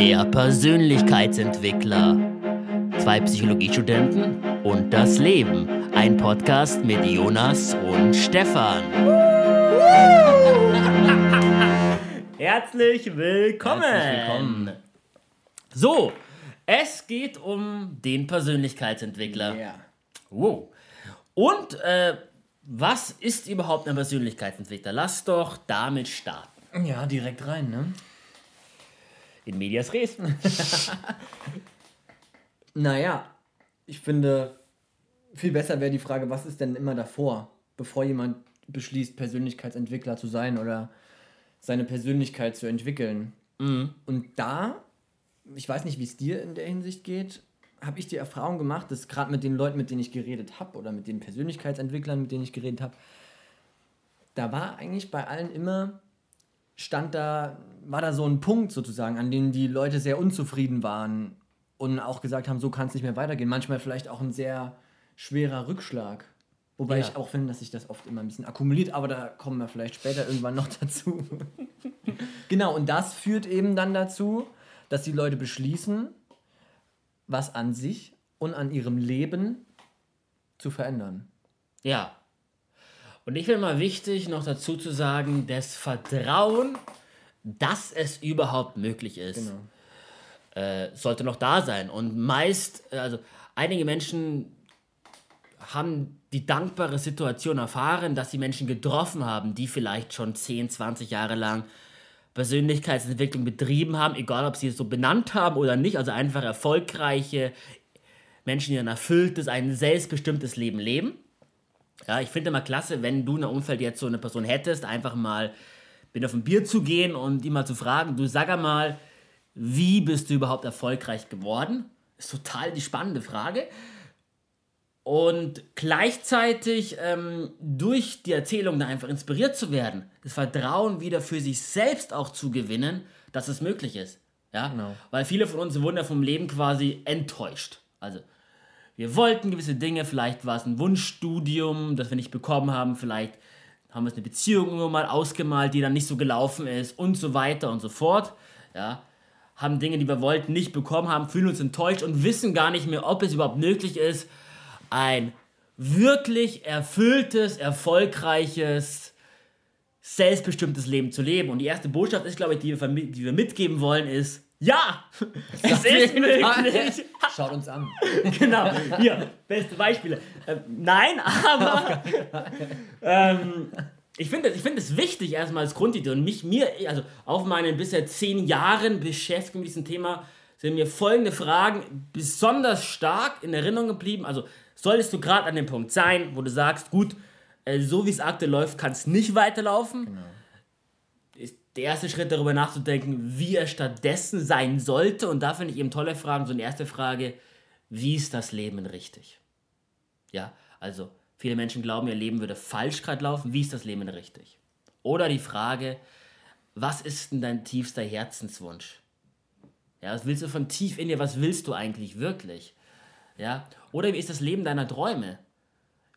Der Persönlichkeitsentwickler. Zwei Psychologiestudenten und das Leben. Ein Podcast mit Jonas und Stefan. Herzlich willkommen. Herzlich willkommen. So, es geht um den Persönlichkeitsentwickler. Ja. Wow. Und äh, was ist überhaupt ein Persönlichkeitsentwickler? Lass doch damit starten. Ja, direkt rein, ne? In Medias Res. Naja, ich finde, viel besser wäre die Frage, was ist denn immer davor, bevor jemand beschließt, Persönlichkeitsentwickler zu sein oder seine Persönlichkeit zu entwickeln. Und da, ich weiß nicht, wie es dir in der Hinsicht geht, habe ich die Erfahrung gemacht, dass gerade mit den Leuten, mit denen ich geredet habe oder mit den Persönlichkeitsentwicklern, mit denen ich geredet habe, da war eigentlich bei allen immer, stand da, war da so ein Punkt sozusagen, an dem die Leute sehr unzufrieden waren und auch gesagt haben, so kann es nicht mehr weitergehen. Manchmal vielleicht auch ein sehr schwerer Rückschlag. Wobei Ja. ich auch finde, dass sich das oft immer ein bisschen akkumuliert, aber da kommen wir vielleicht später irgendwann noch dazu. genau, und das führt eben dann dazu, dass die Leute beschließen, was an sich und an ihrem Leben zu verändern. Ja. Und ich finde mal wichtig, noch dazu zu sagen, das Vertrauen, dass es überhaupt möglich ist, Genau. äh, sollte noch da sein. Und meist, äh, also einige Menschen haben die dankbare Situation erfahren, dass sie Menschen getroffen haben, die vielleicht schon 10, 20 Jahre lang Persönlichkeitsentwicklung betrieben haben, egal ob sie es so benannt haben oder nicht, also einfach erfolgreiche Menschen, die ein erfülltes, ein selbstbestimmtes Leben leben. Ja, ich finde immer klasse, wenn du in deinem Umfeld jetzt so eine Person hättest, einfach mal mit auf ein Bier zu gehen und die mal zu fragen, du sag mal, wie bist du überhaupt erfolgreich geworden? Ist total die spannende Frage. Und gleichzeitig ähm, durch die Erzählung da einfach inspiriert zu werden, das Vertrauen wieder für sich selbst auch zu gewinnen, dass es möglich ist. Ja? Genau. Weil viele von uns wurden ja vom Leben quasi enttäuscht. Also wir wollten gewisse Dinge, vielleicht war es ein Wunschstudium, das wir nicht bekommen haben, vielleicht haben wir uns eine Beziehung irgendwann mal ausgemalt, die dann nicht so gelaufen ist und so weiter und so fort. Ja, haben Dinge, die wir wollten, nicht bekommen haben, fühlen uns enttäuscht und wissen gar nicht mehr, ob es überhaupt möglich ist, ein wirklich erfülltes, erfolgreiches, selbstbestimmtes Leben zu leben. Und die erste Botschaft ist, glaube ich, die wir, die wir mitgeben wollen, ist, ja, es ist möglich. Schaut uns an. genau, hier, beste Beispiele. Ähm, nein, aber ähm, ich finde es ich find es wichtig erstmal als Grundidee und mich, mir, also auf meinen bisher zehn Jahren Beschäftigung mit diesem Thema sind mir folgende Fragen besonders stark in Erinnerung geblieben. Also solltest du gerade an dem Punkt sein, wo du sagst, gut, äh, so wie es aktuell läuft, kann es nicht weiterlaufen. Ist der erste Schritt darüber nachzudenken, wie er stattdessen sein sollte. Und da finde ich eben tolle Fragen. So eine erste Frage, wie ist das Leben richtig? Ja, also viele Menschen glauben, ihr Leben würde falsch gerade laufen. Wie ist das Leben richtig? Oder die Frage, was ist denn dein tiefster Herzenswunsch? Ja, was willst du von tief in dir? Was willst du eigentlich wirklich? Ja, oder wie ist das Leben deiner Träume?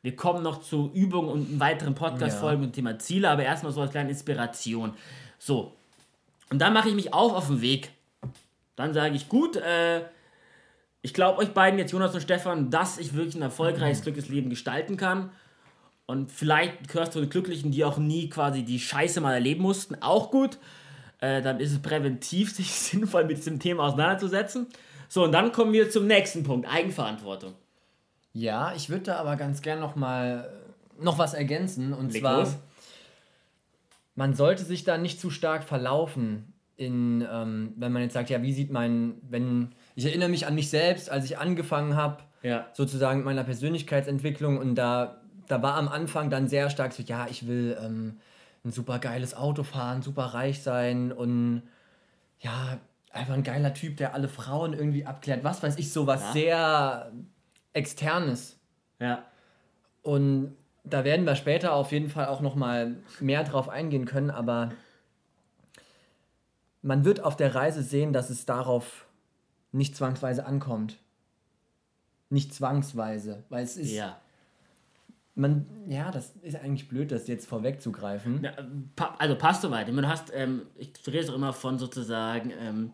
Wir kommen noch zu Übungen und weiteren Podcast-Folgen Ja. und Thema Ziele, aber erstmal so als kleine Inspiration. So, und dann mache ich mich auf auf den Weg. Dann sage ich, gut, äh, ich glaube euch beiden, jetzt Jonas und Stefan, dass ich wirklich ein erfolgreiches, glückliches Leben gestalten kann. Und vielleicht gehörst du zu den Glücklichen, die auch nie quasi die Scheiße mal erleben mussten. Auch gut. Äh, dann ist es präventiv, sich sinnvoll mit diesem Thema auseinanderzusetzen. So, und dann kommen wir zum nächsten Punkt, Eigenverantwortung. Ja, ich würde da aber ganz gern noch mal äh, noch was ergänzen und Leg zwar los. Man sollte sich da nicht zu stark verlaufen in ähm, wenn man jetzt sagt, ja, wie sieht mein wenn ich erinnere mich an mich selbst, als ich angefangen habe, Ja. sozusagen mit meiner Persönlichkeitsentwicklung und da da war am Anfang dann sehr stark so, ja, ich will ähm, ein super geiles Auto fahren, super reich sein und ja, einfach ein geiler Typ, der alle Frauen irgendwie abklärt, was weiß ich, sowas Ja. sehr externes. Ja. Und da werden wir später auf jeden Fall auch noch mal mehr drauf eingehen können, aber man wird auf der Reise sehen, dass es darauf nicht zwangsweise ankommt. Nicht zwangsweise, weil es ist Ja. man ja, das ist eigentlich blöd, das jetzt vorwegzugreifen. Pa- also passt soweit. Du hast, ähm, ich rede auch immer von sozusagen ähm,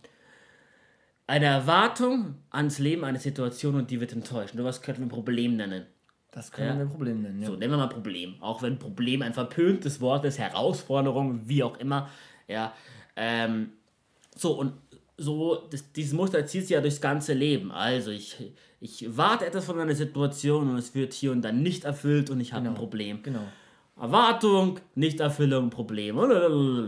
eine Erwartung ans Leben, eine Situation und die wird enttäuscht. Und was könnten wir Problem nennen? Das können ja. wir Problem nennen, ja. So, nennen wir mal Problem. Auch wenn Problem ein verpöntes Wort ist, Herausforderung, wie auch immer. Ja. Ähm, so, und so, das, dieses Muster zieht sich ja durchs ganze Leben. Also, ich, ich warte etwas von einer Situation und es wird hier und dann nicht erfüllt und ich habe genau. ein Problem. Genau. Erwartung, Nichterfüllung, Problem.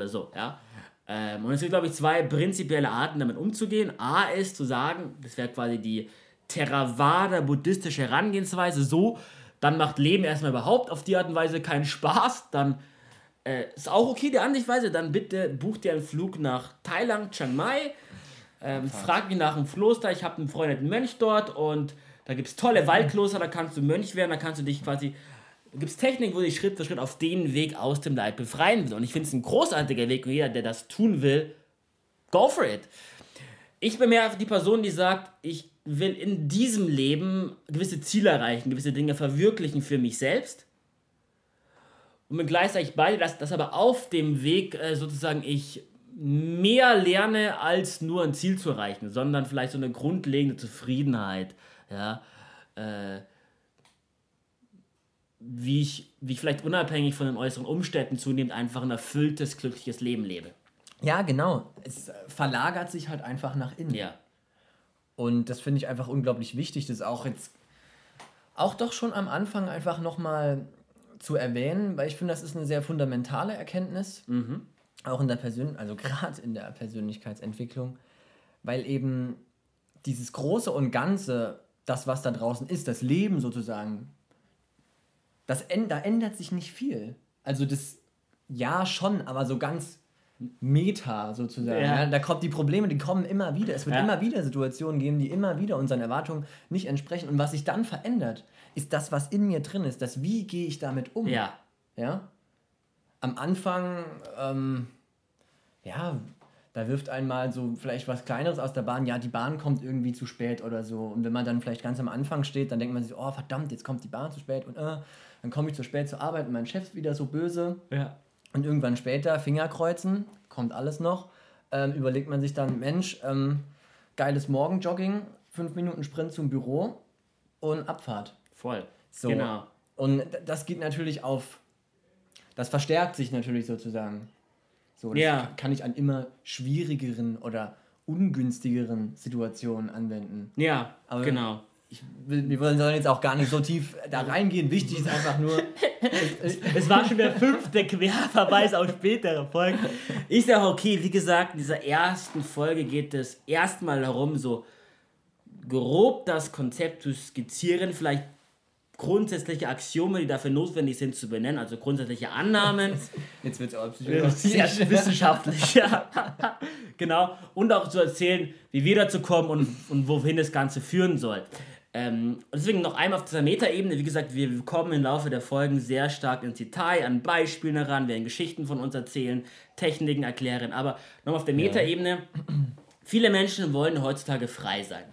So, ja. Ähm, und es gibt, glaube ich, zwei prinzipielle Arten, damit umzugehen. A ist zu sagen, das wäre quasi die Theravada-buddhistische Herangehensweise, so, dann macht Leben erstmal überhaupt auf die Art und Weise keinen Spaß, dann äh, ist auch okay die Ansichtweise, dann bitte bucht dir einen Flug nach Thailand, Chiang Mai, ähm, frag mich nach einem Kloster, ich habe einen befreundeten Mönch dort und da gibt es tolle Waldkloster, da kannst du Mönch werden, da kannst du dich quasi gibt es Technik, wo du dich Schritt für Schritt auf den Weg aus dem Leid befreien will. Und ich finde es ein großartiger Weg und jeder, der das tun will, go for it. Ich bin mehr die Person, die sagt, ich will in diesem Leben gewisse Ziele erreichen, gewisse Dinge verwirklichen für mich selbst. Und bin gleichzeitig bei, dass, dass aber auf dem Weg äh, sozusagen ich mehr lerne, als nur ein Ziel zu erreichen, sondern vielleicht so eine grundlegende Zufriedenheit, ja, äh, wie ich, wie ich vielleicht unabhängig von den äußeren Umständen zunehmend einfach ein erfülltes, glückliches Leben lebe. Ja, genau. Es verlagert sich halt einfach nach innen. Ja. Und das finde ich einfach unglaublich wichtig, das auch jetzt auch doch schon am Anfang einfach nochmal zu erwähnen, weil ich finde, das ist eine sehr fundamentale Erkenntnis, mhm. auch in der Persön also gerade in der Persönlichkeitsentwicklung, weil eben dieses Große und Ganze, das, was da draußen ist, das Leben sozusagen, das, da ändert sich nicht viel. Also das, ja schon, aber so ganz Meta sozusagen. Ja. Ja, da kommt die Probleme, die kommen immer wieder. Es wird ja. immer wieder Situationen geben, die immer wieder unseren Erwartungen nicht entsprechen. Und was sich dann verändert, ist das, was in mir drin ist. Das, wie gehe ich damit um? Ja. Ja. Am Anfang, ähm, ja, da wirft einmal so vielleicht was Kleineres aus der Bahn. Ja, die Bahn kommt irgendwie zu spät oder so. Und wenn man dann vielleicht ganz am Anfang steht, dann denkt man sich, oh verdammt, jetzt kommt die Bahn zu spät und äh, dann komme ich zu spät zur Arbeit und mein Chef ist wieder so böse. Ja. Und irgendwann später, Fingerkreuzen, kommt alles noch, ähm, überlegt man sich dann, Mensch, ähm, geiles Morgenjogging, fünf Minuten Sprint zum Büro und Abfahrt. Voll. So. Genau. Und das geht natürlich auf, das verstärkt sich natürlich sozusagen. So, das ja. kann ich an immer schwierigeren oder ungünstigeren Situationen anwenden. Ja, Aber genau ich will, wir wollen jetzt auch gar nicht so tief da reingehen. Wichtig ist einfach nur. es war schon der fünfte Querverweis auf spätere Folgen. Ich sage, okay, wie gesagt, in dieser ersten Folge geht es erstmal darum, so grob das Konzept zu skizzieren, vielleicht grundsätzliche Axiome, die dafür notwendig sind, zu benennen, also grundsätzliche Annahmen. Jetzt wird es auch psychologisch. wissenschaftlich, ja. genau. Und auch zu erzählen, wie wir dazu kommen und, und wohin das Ganze führen soll. Ähm, deswegen noch einmal auf dieser Metaebene, wie gesagt, wir kommen im Laufe der Folgen sehr stark ins Detail, an Beispielen heran, werden Geschichten von uns erzählen, Techniken erklären, aber nochmal auf der Metaebene, ja. viele Menschen wollen heutzutage frei sein.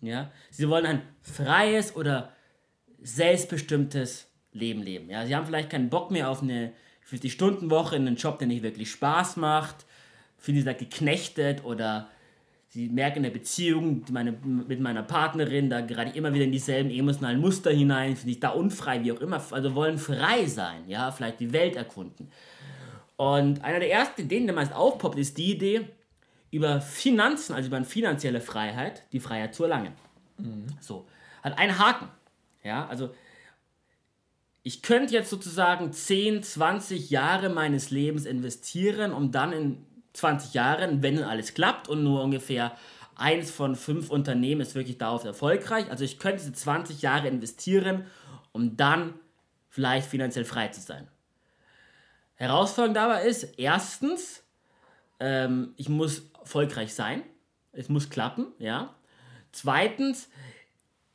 Ja? Sie wollen ein freies oder selbstbestimmtes Leben leben. Ja? Sie haben vielleicht keinen Bock mehr auf eine 50-Stunden-Woche in einen Job, der nicht wirklich Spaß macht, fühlen sich geknechtet oder sie merken in der Beziehung meine, mit meiner Partnerin, da gerade immer wieder in dieselben emotionalen Muster hinein, finde ich da unfrei, wie auch immer, also wollen frei sein, ja, vielleicht die Welt erkunden. Und einer der ersten Ideen, die meist aufpoppt, ist die Idee, über Finanzen, also über finanzielle Freiheit, die Freiheit zu erlangen. Mhm. So, hat einen Haken, ja, also ich könnte jetzt sozusagen 10, 20 Jahre meines Lebens investieren, um dann in 20 Jahren, wenn alles klappt und nur ungefähr eins von fünf Unternehmen ist wirklich darauf erfolgreich. Also ich könnte diese 20 Jahre investieren, um dann vielleicht finanziell frei zu sein. Herausforderung dabei ist, erstens, ähm, ich muss erfolgreich sein. Es muss klappen, ja. Zweitens,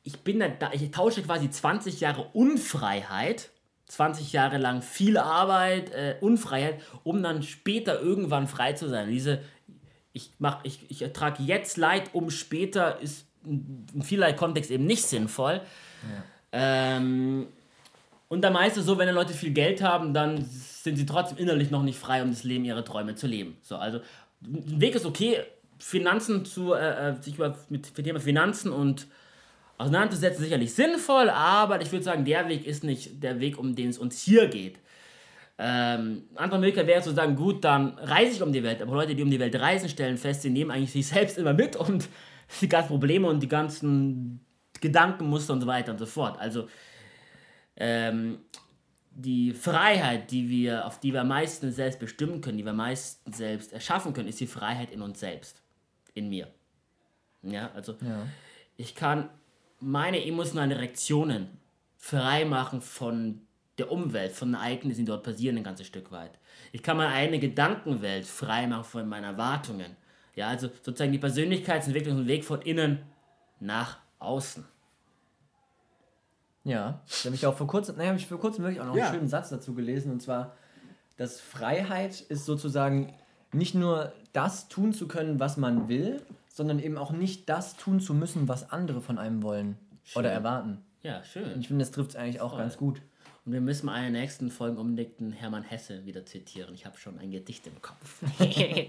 ich bin da, ich tausche quasi 20 Jahre Unfreiheit 20 Jahre lang viel Arbeit, äh, Unfreiheit, um dann später irgendwann frei zu sein. Diese, ich, mach, ich, ich ertrage jetzt Leid, um später, ist in vielerlei Kontext eben nicht sinnvoll. Ja. Ähm, und dann meistens so, wenn die Leute viel Geld haben, dann sind sie trotzdem innerlich noch nicht frei, um das Leben ihrer Träume zu leben. So, also ein Weg ist okay, Finanzen zu, äh, äh sich über, mit, mit Thema Finanzen und auseinanderzusetzen, sicherlich sinnvoll, aber ich würde sagen, der Weg ist nicht der Weg, um den es uns hier geht. Ähm, andere Möglichkeit wäre zu sagen, gut, dann reise ich um die Welt, aber Leute, die um die Welt reisen, stellen fest, sie nehmen eigentlich sich selbst immer mit und die ganzen Probleme und die ganzen Gedankenmuster und so weiter und so fort. Also ähm, die Freiheit, die wir, auf die wir am meisten selbst bestimmen können, die wir am meisten selbst erschaffen können, ist die Freiheit in uns selbst, in mir. Ja, also ja. ich kann meine emotionalen Reaktionen frei machen von der Umwelt, von den Ereignissen, die dort passieren, ein ganzes Stück weit. Ich kann meine eigene Gedankenwelt frei machen von meinen Erwartungen. Ja, also sozusagen die Persönlichkeitsentwicklung ist ein Weg von innen nach außen. Ja, da habe ich auch vor kurzem, naja, habe ich vor kurzem wirklich auch noch ja. einen schönen Satz dazu gelesen und zwar, dass Freiheit ist sozusagen nicht nur das tun zu können, was man will, sondern eben auch nicht das tun zu müssen, was andere von einem wollen schön. oder erwarten. Ja, schön. Und ich finde, das trifft es eigentlich auch Voll. ganz gut. Und wir müssen in der nächsten Folge unbedingt den Hermann Hesse wieder zitieren. Ich habe schon ein Gedicht im Kopf.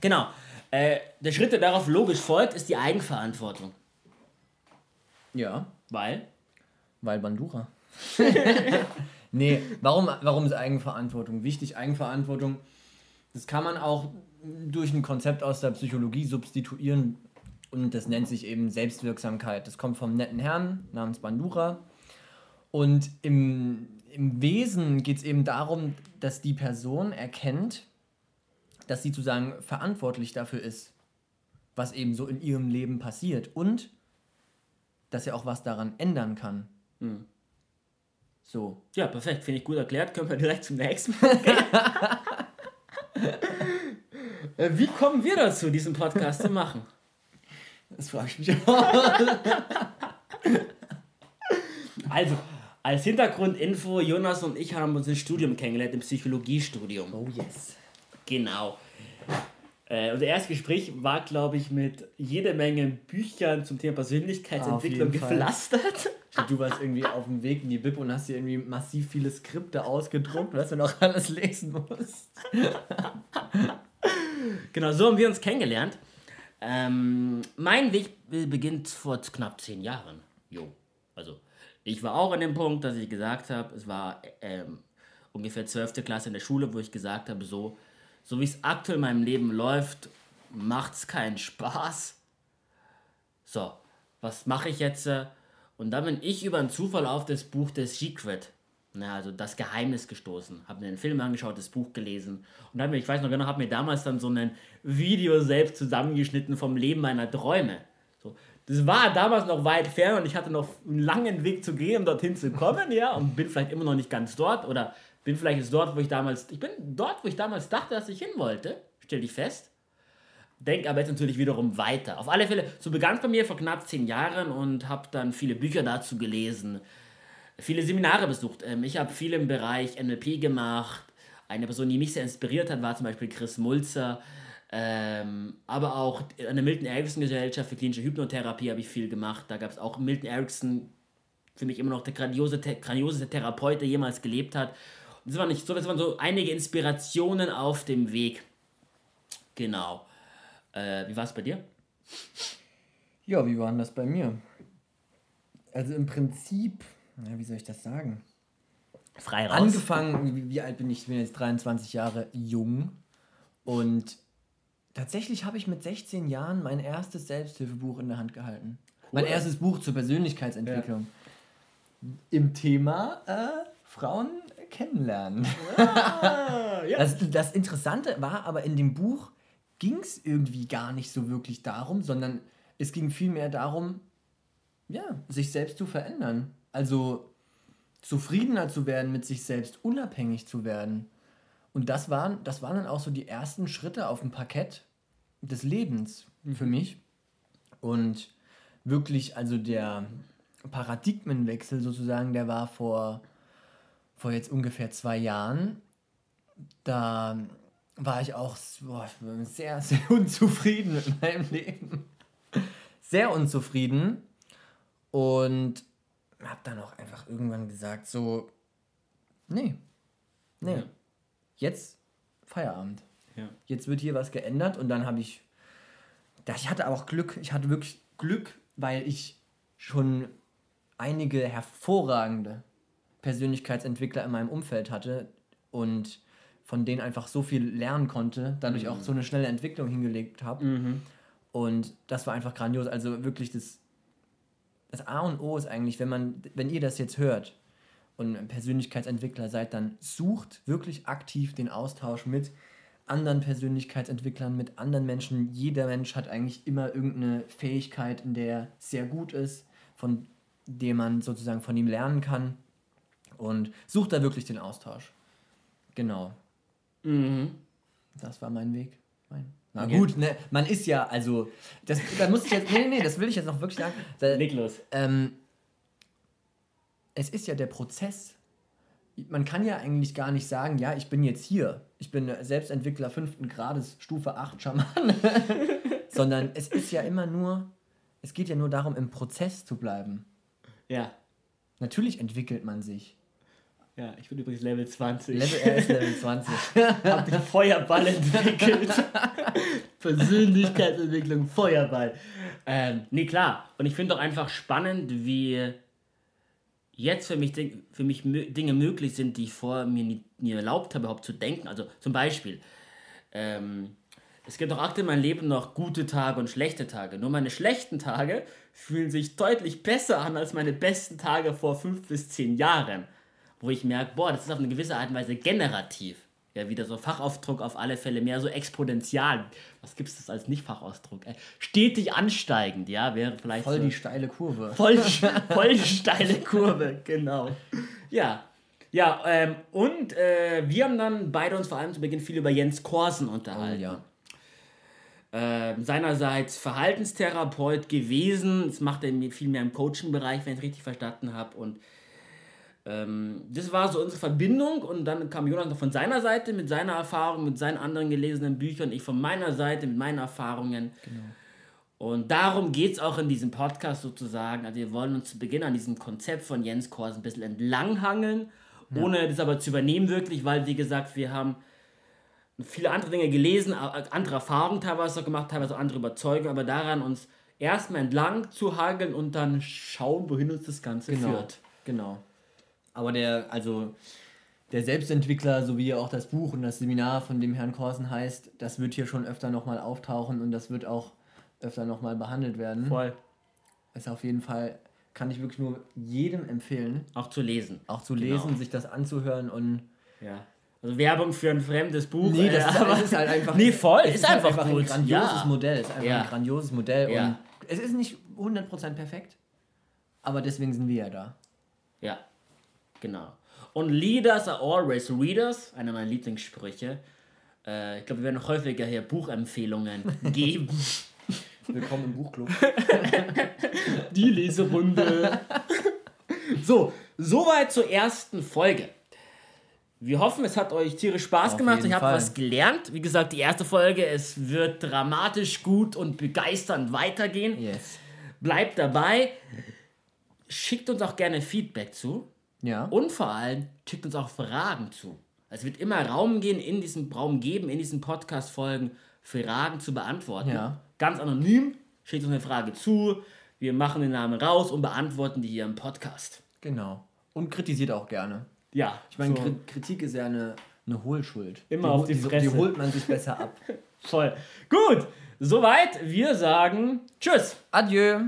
genau. Äh, der Schritt, der darauf logisch folgt, ist die Eigenverantwortung. Ja. Weil? Weil Bandura. nee, warum, warum ist Eigenverantwortung wichtig? Eigenverantwortung, das kann man auch durch ein Konzept aus der Psychologie substituieren und das nennt sich eben Selbstwirksamkeit. Das kommt vom netten Herrn namens Bandura und im, im Wesen geht es eben darum, dass die Person erkennt, dass sie sozusagen verantwortlich dafür ist, was eben so in ihrem Leben passiert und dass er auch was daran ändern kann. Mhm. So. Ja, perfekt. Finde ich gut erklärt. Können wir direkt zum nächsten. Äh, wie kommen wir dazu, diesen Podcast zu machen? Das frage ich mich auch. also, als Hintergrundinfo, Jonas und ich haben uns ein Studium kennengelernt, im Psychologiestudium. Oh yes. Genau. Äh, unser erstes Gespräch war, glaube ich, mit jede Menge Büchern zum Thema Persönlichkeitsentwicklung gepflastert. Du warst irgendwie auf dem Weg in die Bib und hast dir irgendwie massiv viele Skripte ausgedruckt, was du noch alles lesen musst. Genau, so haben wir uns kennengelernt. Ähm, mein Weg beginnt vor knapp zehn Jahren. Jo. Also, ich war auch an dem Punkt, dass ich gesagt habe, es war ähm, ungefähr 12. Klasse in der Schule, wo ich gesagt habe, so, so wie es aktuell in meinem Leben läuft, macht es keinen Spaß. So, was mache ich jetzt? Und dann bin ich über einen Zufall auf das Buch The Secret, na, also das Geheimnis gestoßen. Habe mir den Film angeschaut, das Buch gelesen und habe mir, ich weiß noch genau, habe mir damals dann so ein Video selbst zusammengeschnitten vom Leben meiner Träume. So, das war damals noch weit fern und ich hatte noch einen langen Weg zu gehen, um dorthin zu kommen, ja, und bin vielleicht immer noch nicht ganz dort oder bin vielleicht jetzt dort, wo ich damals, ich bin dort, wo ich damals dachte, dass ich hin wollte, stell dich fest. Denk aber jetzt natürlich wiederum weiter. Auf alle Fälle, so begann es bei mir vor knapp zehn Jahren und habe dann viele Bücher dazu gelesen, viele Seminare besucht. Ähm, ich habe viel im Bereich NLP gemacht. Eine Person, die mich sehr inspiriert hat, war zum Beispiel Chris Mulzer. Ähm, aber auch an der Milton Erickson Gesellschaft für klinische Hypnotherapie habe ich viel gemacht. Da gab es auch Milton Erickson, für mich immer noch der grandiose, grandioseste Therapeut, der jemals gelebt hat. Und das waren nicht so, das waren so einige Inspirationen auf dem Weg. Genau. Äh, wie war es bei dir? Ja, wie war das bei mir? Also im Prinzip, ja, wie soll ich das sagen? Frei raus. Angefangen, wie, wie alt bin ich? Ich bin jetzt 23 Jahre jung und Tatsächlich habe ich mit 16 Jahren mein erstes Selbsthilfebuch in der Hand gehalten. Cool. Mein erstes Buch zur Persönlichkeitsentwicklung. Ja. Im Thema äh, Frauen kennenlernen. Ah, ja. das, das Interessante war aber in dem Buch ging es irgendwie gar nicht so wirklich darum, sondern es ging vielmehr darum, ja, sich selbst zu verändern. Also zufriedener zu werden mit sich selbst, unabhängig zu werden. Und das waren, das waren dann auch so die ersten Schritte auf dem Parkett des Lebens für mich. Und wirklich, also der Paradigmenwechsel sozusagen, der war vor, vor jetzt ungefähr zwei Jahren. Da war ich auch boah, sehr, sehr unzufrieden mit meinem Leben. Sehr unzufrieden. Und habe dann auch einfach irgendwann gesagt, so, nee, nee, ja. jetzt Feierabend. Ja. Jetzt wird hier was geändert und dann habe ich ich hatte auch Glück. Ich hatte wirklich Glück, weil ich schon einige hervorragende Persönlichkeitsentwickler in meinem Umfeld hatte und von denen einfach so viel lernen konnte, dadurch mhm. auch so eine schnelle Entwicklung hingelegt habe. Mhm. Und das war einfach grandios. Also wirklich das, das A und O ist eigentlich, wenn man, wenn ihr das jetzt hört und Persönlichkeitsentwickler seid, dann sucht wirklich aktiv den Austausch mit anderen Persönlichkeitsentwicklern, mit anderen Menschen. Jeder Mensch hat eigentlich immer irgendeine Fähigkeit, in der er sehr gut ist, von dem man sozusagen von ihm lernen kann. Und sucht da wirklich den Austausch. Genau. Mhm. Das war mein Weg. Mein na okay. gut, ne, man ist ja, also, das, da muss ich jetzt, nee, nee, das will ich jetzt noch wirklich sagen. Da, Niklas. Ähm, es ist ja der Prozess. Man kann ja eigentlich gar nicht sagen, ja, ich bin jetzt hier. Ich bin Selbstentwickler fünften Grades, Stufe 8 Schaman. Sondern es ist ja immer nur, es geht ja nur darum, im Prozess zu bleiben. Ja. Natürlich entwickelt man sich. Ja, ich bin übrigens Level 20. Level, er ist Level 20. Hab den Feuerball entwickelt. Persönlichkeitsentwicklung, Feuerball. Ähm, nee, klar. Und ich finde auch einfach spannend, wie jetzt für mich, für mich Dinge möglich sind, die ich vorher mir nie, nie erlaubt habe, überhaupt zu denken. Also zum Beispiel, ähm, es gibt auch aktuell in meinem Leben noch gute Tage und schlechte Tage. Nur meine schlechten Tage fühlen sich deutlich besser an als meine besten Tage vor fünf bis zehn Jahren wo ich merke, boah, das ist auf eine gewisse Art und Weise generativ. Ja, wieder so Fachausdruck auf alle Fälle, mehr so exponential. Was gibt es als Nicht-Fachausdruck? Äh, stetig ansteigend, ja, wäre vielleicht. Voll so die steile Kurve. Voll, voll die steile Kurve, genau. Ja. Ja, ähm, und äh, wir haben dann beide uns vor allem zu Beginn viel über Jens Korsen unterhalten. Oh, ja. Äh, seinerseits Verhaltenstherapeut gewesen. Das macht er viel mehr im Coaching-Bereich, wenn ich es richtig verstanden habe. Und ähm, das war so unsere Verbindung und dann kam Jonas noch von seiner Seite mit seiner Erfahrung, mit seinen anderen gelesenen Büchern, ich von meiner Seite mit meinen Erfahrungen. Genau. Und darum geht es auch in diesem Podcast sozusagen. Also wir wollen uns zu Beginn an diesem Konzept von Jens Kors ein bisschen entlanghangeln, ja. ohne das aber zu übernehmen wirklich, weil wie gesagt, wir haben viele andere Dinge gelesen, andere Erfahrungen teilweise gemacht, teilweise andere Überzeugungen, aber daran uns erstmal entlang zu hageln und dann schauen, wohin uns das Ganze genau. führt. Genau. Aber der, also der Selbstentwickler sowie auch das Buch und das Seminar von dem Herrn Korsen heißt, das wird hier schon öfter nochmal auftauchen und das wird auch öfter nochmal behandelt werden. Voll. Ist auf jeden Fall, kann ich wirklich nur jedem empfehlen. Auch zu lesen. Auch zu genau. lesen, sich das anzuhören und. Ja. Also Werbung für ein fremdes Buch. Nee, das, ist, aber, ist halt einfach. Nee, voll, ist, ist einfach, einfach ein grandioses ja. Modell. Ist einfach ja. ein grandioses Modell. Ja. Und es ist nicht 100% perfekt, aber deswegen sind wir ja da. Ja, Genau. Und Leaders are always readers, einer meiner Lieblingssprüche. Äh, ich glaube, wir werden noch häufiger hier Buchempfehlungen geben. Willkommen im Buchclub. Die Leserunde. so, soweit zur ersten Folge. Wir hoffen, es hat euch tierisch Spaß Auf gemacht. Ich habe was gelernt. Wie gesagt, die erste Folge, es wird dramatisch gut und begeisternd weitergehen. Yes. Bleibt dabei. Schickt uns auch gerne Feedback zu. Ja. Und vor allem schickt uns auch Fragen zu. Es wird immer Raum gehen, in diesem Raum geben, in diesen Podcast-Folgen Fragen zu beantworten. Ja. Ganz anonym, schickt uns eine Frage zu, wir machen den Namen raus und beantworten die hier im Podcast. Genau. Und kritisiert auch gerne. Ja. Ich meine, so. Kritik ist ja eine, eine Hohlschuld. Immer die, auf die Fresse. Die holt man sich besser ab. Voll. Gut, soweit. Wir sagen Tschüss. Adieu.